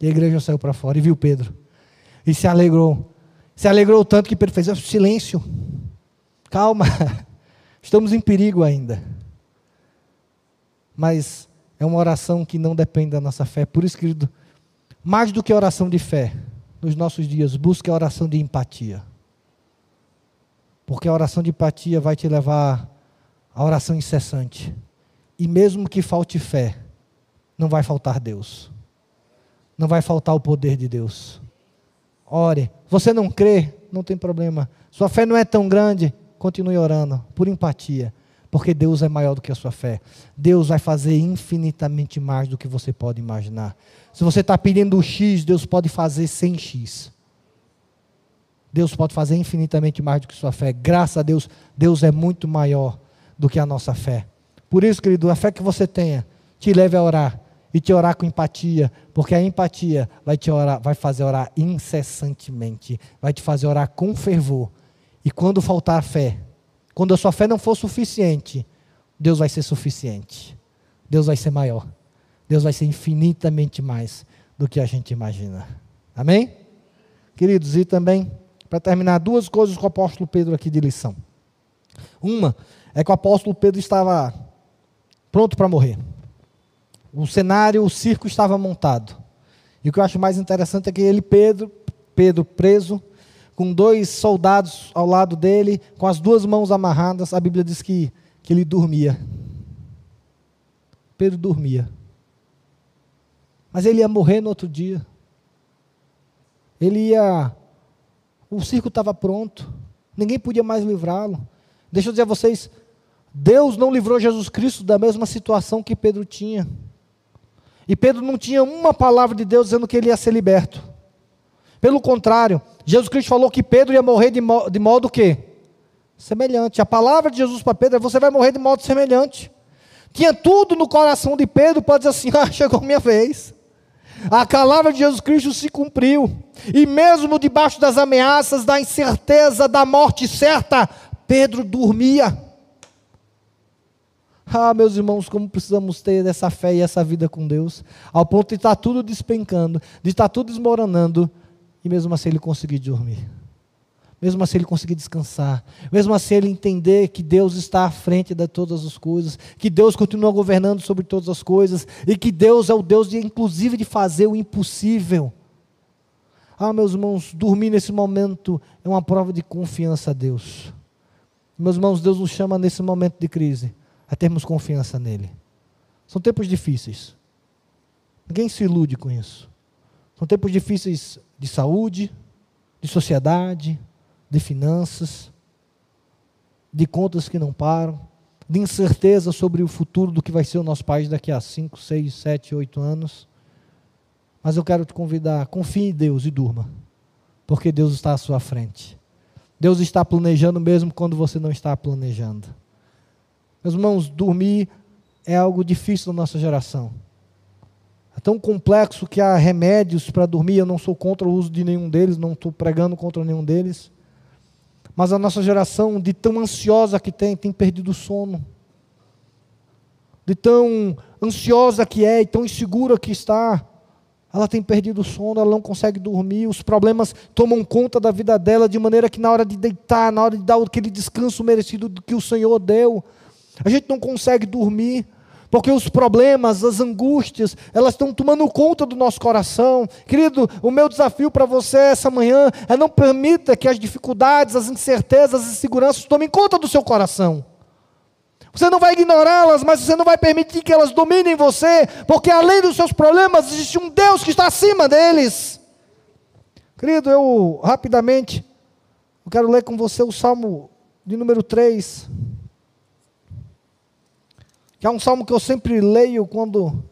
E a igreja saiu para fora e viu Pedro. E se alegrou. Se alegrou tanto que Pedro fez: silêncio. Calma. [LAUGHS] Estamos em perigo ainda. Mas é uma oração que não depende da nossa fé. Por isso, querido, mais do que oração de fé, nos nossos dias, busque a oração de empatia. Porque a oração de empatia vai te levar à oração incessante. E mesmo que falte fé, não vai faltar Deus. Não vai faltar o poder de Deus. Ore. Você não crê? Não tem problema. Sua fé não é tão grande? Continue orando, por empatia. Porque Deus é maior do que a sua fé. Deus vai fazer infinitamente mais do que você pode imaginar. Se você está pedindo X, Deus pode fazer 100X. Deus pode fazer infinitamente mais do que sua fé. Graças a Deus, Deus é muito maior do que a nossa fé. Por isso, querido, a fé que você tenha te leve a orar e te orar com empatia, porque a empatia vai te orar, vai fazer orar incessantemente, vai te fazer orar com fervor. E quando faltar fé, quando a sua fé não for suficiente, Deus vai ser suficiente. Deus vai ser maior. Deus vai ser infinitamente mais do que a gente imagina. Amém? Queridos, e também, para terminar, duas coisas com o apóstolo Pedro aqui de lição. Uma é que o apóstolo Pedro estava pronto para morrer. O cenário, o circo estava montado. E o que eu acho mais interessante é que ele, Pedro, Pedro preso, com dois soldados ao lado dele, com as duas mãos amarradas, a Bíblia diz que, que ele dormia. Pedro dormia. Mas ele ia morrer no outro dia. Ele ia. O circo estava pronto. Ninguém podia mais livrá-lo. Deixa eu dizer a vocês: Deus não livrou Jesus Cristo da mesma situação que Pedro tinha. E Pedro não tinha uma palavra de Deus dizendo que ele ia ser liberto. Pelo contrário, Jesus Cristo falou que Pedro ia morrer de, mo de modo que? Semelhante. A palavra de Jesus para Pedro é: você vai morrer de modo semelhante. Tinha tudo no coração de Pedro para dizer assim: [LAUGHS] ah, chegou minha vez. A palavra de Jesus Cristo se cumpriu. E mesmo debaixo das ameaças, da incerteza, da morte certa, Pedro dormia. Ah, meus irmãos, como precisamos ter essa fé e essa vida com Deus, ao ponto de estar tudo despencando, de estar tudo desmoronando, e mesmo assim ele conseguir dormir. Mesmo assim ele conseguir descansar. Mesmo assim ele entender que Deus está à frente de todas as coisas, que Deus continua governando sobre todas as coisas e que Deus é o Deus de inclusive de fazer o impossível. Ah, meus irmãos, dormir nesse momento é uma prova de confiança a Deus. Meus irmãos, Deus nos chama nesse momento de crise a termos confiança nele. São tempos difíceis. Ninguém se ilude com isso. São tempos difíceis de saúde, de sociedade, de finanças, de contas que não param, de incerteza sobre o futuro do que vai ser o nosso país daqui a 5, 6, 7, 8 anos. Mas eu quero te convidar, confie em Deus e durma, porque Deus está à sua frente. Deus está planejando mesmo quando você não está planejando. Meus irmãos, dormir é algo difícil na nossa geração. É tão complexo que há remédios para dormir. Eu não sou contra o uso de nenhum deles, não estou pregando contra nenhum deles. Mas a nossa geração, de tão ansiosa que tem, tem perdido o sono. De tão ansiosa que é e tão insegura que está, ela tem perdido o sono, ela não consegue dormir, os problemas tomam conta da vida dela de maneira que na hora de deitar, na hora de dar aquele descanso merecido que o Senhor deu, a gente não consegue dormir. Porque os problemas, as angústias, elas estão tomando conta do nosso coração. Querido, o meu desafio para você essa manhã é não permita que as dificuldades, as incertezas, as inseguranças tomem conta do seu coração. Você não vai ignorá-las, mas você não vai permitir que elas dominem você, porque além dos seus problemas, existe um Deus que está acima deles. Querido, eu rapidamente, eu quero ler com você o Salmo de número 3 que é um salmo que eu sempre leio quando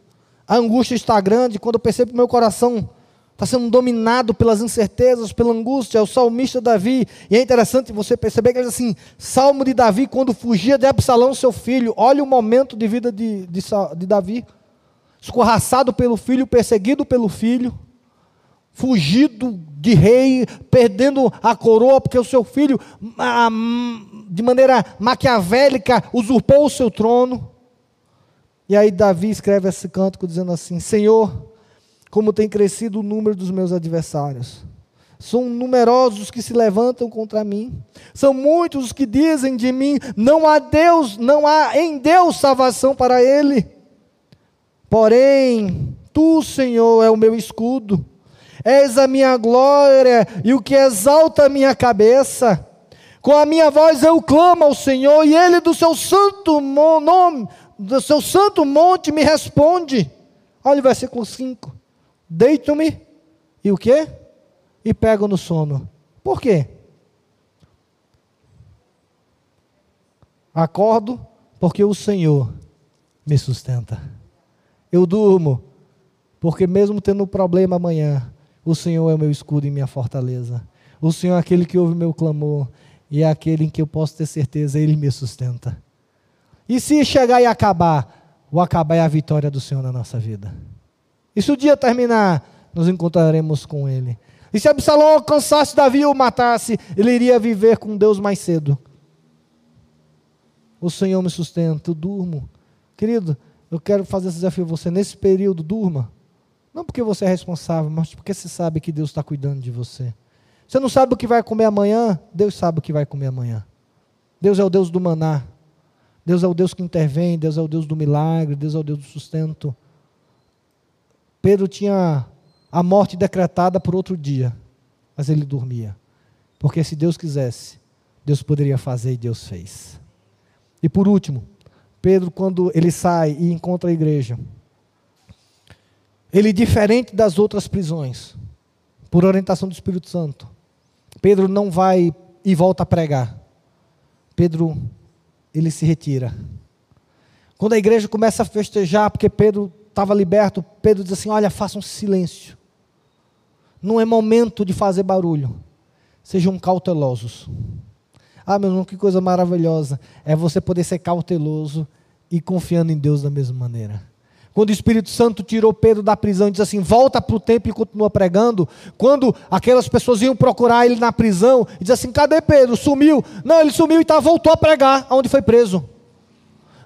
a angústia está grande, quando eu percebo que meu coração está sendo dominado pelas incertezas, pela angústia, é o salmista Davi, e é interessante você perceber que ele diz assim, Salmo de Davi, quando fugia de Absalão, seu filho, olha o momento de vida de, de, de Davi, escorraçado pelo filho, perseguido pelo filho, fugido de rei, perdendo a coroa, porque o seu filho, de maneira maquiavélica, usurpou o seu trono. E aí Davi escreve esse cântico dizendo assim: Senhor, como tem crescido o número dos meus adversários. São numerosos os que se levantam contra mim. São muitos os que dizem de mim: não há Deus, não há em Deus salvação para ele. Porém, tu, Senhor, é o meu escudo. És a minha glória e o que exalta a minha cabeça. Com a minha voz eu clamo ao Senhor e ele do seu santo nome, do seu santo monte me responde. Olha o versículo 5. Deito-me e o quê? E pego no sono. Por quê? Acordo porque o Senhor me sustenta. Eu durmo porque mesmo tendo problema amanhã, o Senhor é o meu escudo e minha fortaleza. O Senhor é aquele que ouve meu clamor e é aquele em que eu posso ter certeza, ele me sustenta. E se chegar e acabar, o acabar é a vitória do Senhor na nossa vida. E se o dia terminar, nos encontraremos com Ele. E se Absalão alcançasse Davi ou matasse, ele iria viver com Deus mais cedo. O Senhor me sustenta, eu durmo. Querido, eu quero fazer esse desafio a você. Nesse período, durma. Não porque você é responsável, mas porque você sabe que Deus está cuidando de você. Você não sabe o que vai comer amanhã? Deus sabe o que vai comer amanhã. Deus é o Deus do maná. Deus é o Deus que intervém, Deus é o Deus do milagre, Deus é o Deus do sustento. Pedro tinha a morte decretada por outro dia, mas ele dormia. Porque se Deus quisesse, Deus poderia fazer e Deus fez. E por último, Pedro, quando ele sai e encontra a igreja, ele, diferente das outras prisões, por orientação do Espírito Santo, Pedro não vai e volta a pregar. Pedro ele se retira. Quando a igreja começa a festejar, porque Pedro estava liberto, Pedro diz assim: Olha, façam silêncio. Não é momento de fazer barulho. Sejam cautelosos. Ah, meu irmão, que coisa maravilhosa. É você poder ser cauteloso e confiando em Deus da mesma maneira. Quando o Espírito Santo tirou Pedro da prisão e diz assim: volta para o templo e continua pregando. Quando aquelas pessoas iam procurar ele na prisão e diz assim: cadê Pedro? Sumiu. Não, ele sumiu e tá, voltou a pregar onde foi preso.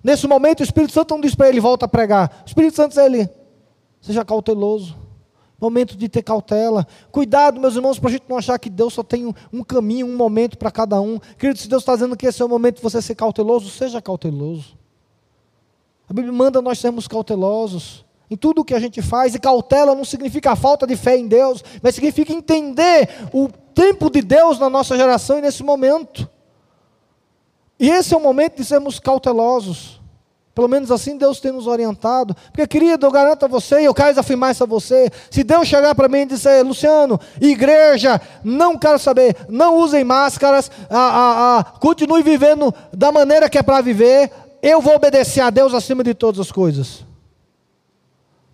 Nesse momento, o Espírito Santo não diz para ele: volta a pregar. O Espírito Santo diz a ele: seja cauteloso. Momento de ter cautela. Cuidado, meus irmãos, para a gente não achar que Deus só tem um, um caminho, um momento para cada um. Querido, se Deus está dizendo que esse é o momento de você ser cauteloso, seja cauteloso. A Bíblia manda nós sermos cautelosos em tudo o que a gente faz, e cautela não significa falta de fé em Deus, mas significa entender o tempo de Deus na nossa geração e nesse momento. E esse é o momento de sermos cautelosos. Pelo menos assim Deus tem nos orientado. Porque, querido, eu garanto a você, e eu quero afirmar isso a você: se Deus chegar para mim e disser, Luciano, igreja, não quero saber, não usem máscaras, a, a, continue vivendo da maneira que é para viver, eu vou obedecer a Deus acima de todas as coisas.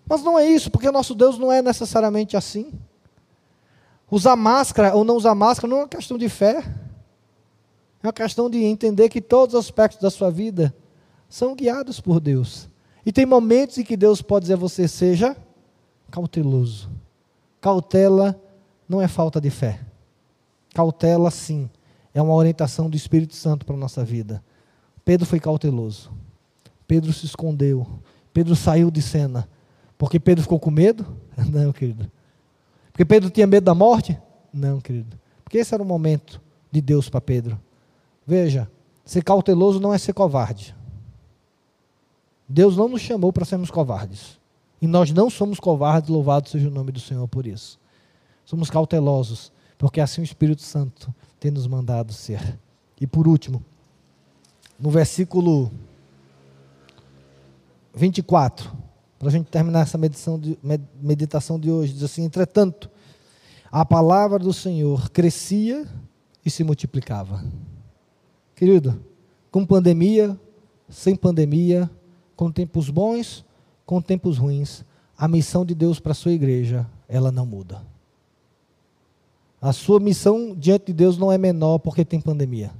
Mas não é isso, porque nosso Deus não é necessariamente assim. Usar máscara ou não usar máscara não é uma questão de fé. É uma questão de entender que todos os aspectos da sua vida são guiados por Deus. E tem momentos em que Deus pode dizer a você: seja cauteloso. Cautela não é falta de fé. Cautela, sim, é uma orientação do Espírito Santo para a nossa vida. Pedro foi cauteloso. Pedro se escondeu. Pedro saiu de cena. Porque Pedro ficou com medo? [LAUGHS] Não, querido. Porque Pedro tinha medo da morte? Não, querido. Porque esse era o momento de Deus para Pedro. Veja, ser cauteloso não é ser covarde. Deus não nos chamou para sermos covardes. E nós não somos covardes, louvado seja o nome do Senhor por isso. Somos cautelosos, porque assim o Espírito Santo tem nos mandado ser. E por último, no versículo 24, para a gente terminar essa de, meditação de hoje, diz assim: entretanto, a palavra do Senhor crescia e se multiplicava. Querido, com pandemia, sem pandemia, com tempos bons, com tempos ruins, a missão de Deus para a sua igreja, ela não muda. A sua missão diante de Deus não é menor porque tem pandemia.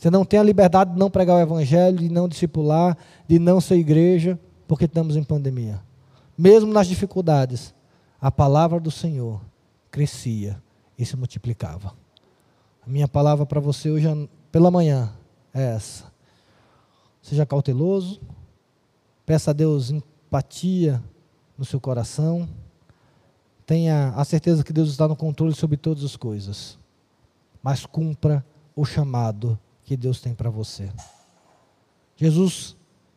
Você não tem a liberdade de não pregar o evangelho, de não discipular, de não ser igreja, porque estamos em pandemia. Mesmo nas dificuldades, a palavra do Senhor crescia e se multiplicava. A minha palavra para você hoje pela manhã é essa. Seja cauteloso, peça a Deus empatia no seu coração. Tenha a certeza que Deus está no controle sobre todas as coisas. Mas cumpra o chamado que Deus tem para você. Jesus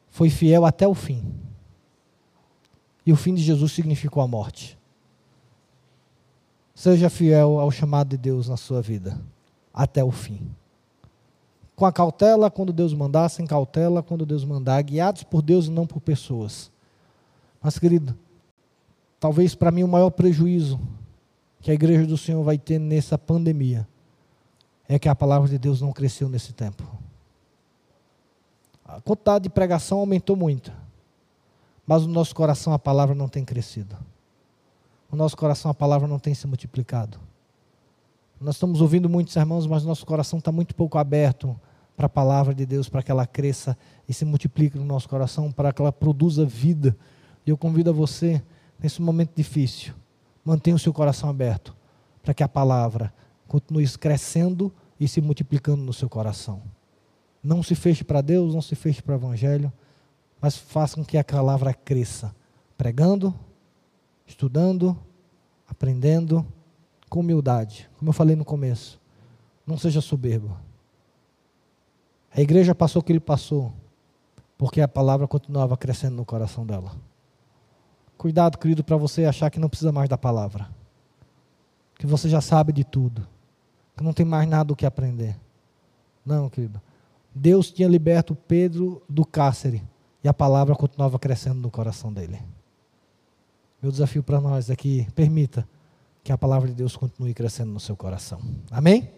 foi fiel até o fim. E o fim de Jesus significou a morte. Seja fiel ao chamado de Deus na sua vida, até o fim. Com a cautela quando Deus mandar, sem cautela quando Deus mandar, guiados por Deus e não por pessoas. Mas, querido, talvez para mim o maior prejuízo que a igreja do Senhor vai ter nessa pandemia é que a palavra de Deus não cresceu nesse tempo. A quantidade de pregação aumentou muito, mas no nosso coração a palavra não tem crescido. No nosso coração a palavra não tem se multiplicado. Nós estamos ouvindo muitos irmãos, mas nosso coração está muito pouco aberto para a palavra de Deus, para que ela cresça e se multiplique no nosso coração, para que ela produza vida. E eu convido a você nesse momento difícil, mantenha o seu coração aberto para que a palavra continue crescendo e se multiplicando no seu coração. Não se feche para Deus, não se feche para o Evangelho, mas faça com que a palavra cresça, pregando, estudando, aprendendo, com humildade, como eu falei no começo. Não seja soberbo. A igreja passou o que ele passou, porque a palavra continuava crescendo no coração dela. Cuidado, querido, para você achar que não precisa mais da palavra. Que você já sabe de tudo. Que não tem mais nada o que aprender. Não, querido. Deus tinha liberto Pedro do cárcere e a palavra continuava crescendo no coração dele. Meu desafio para nós é que permita que a palavra de Deus continue crescendo no seu coração. Amém?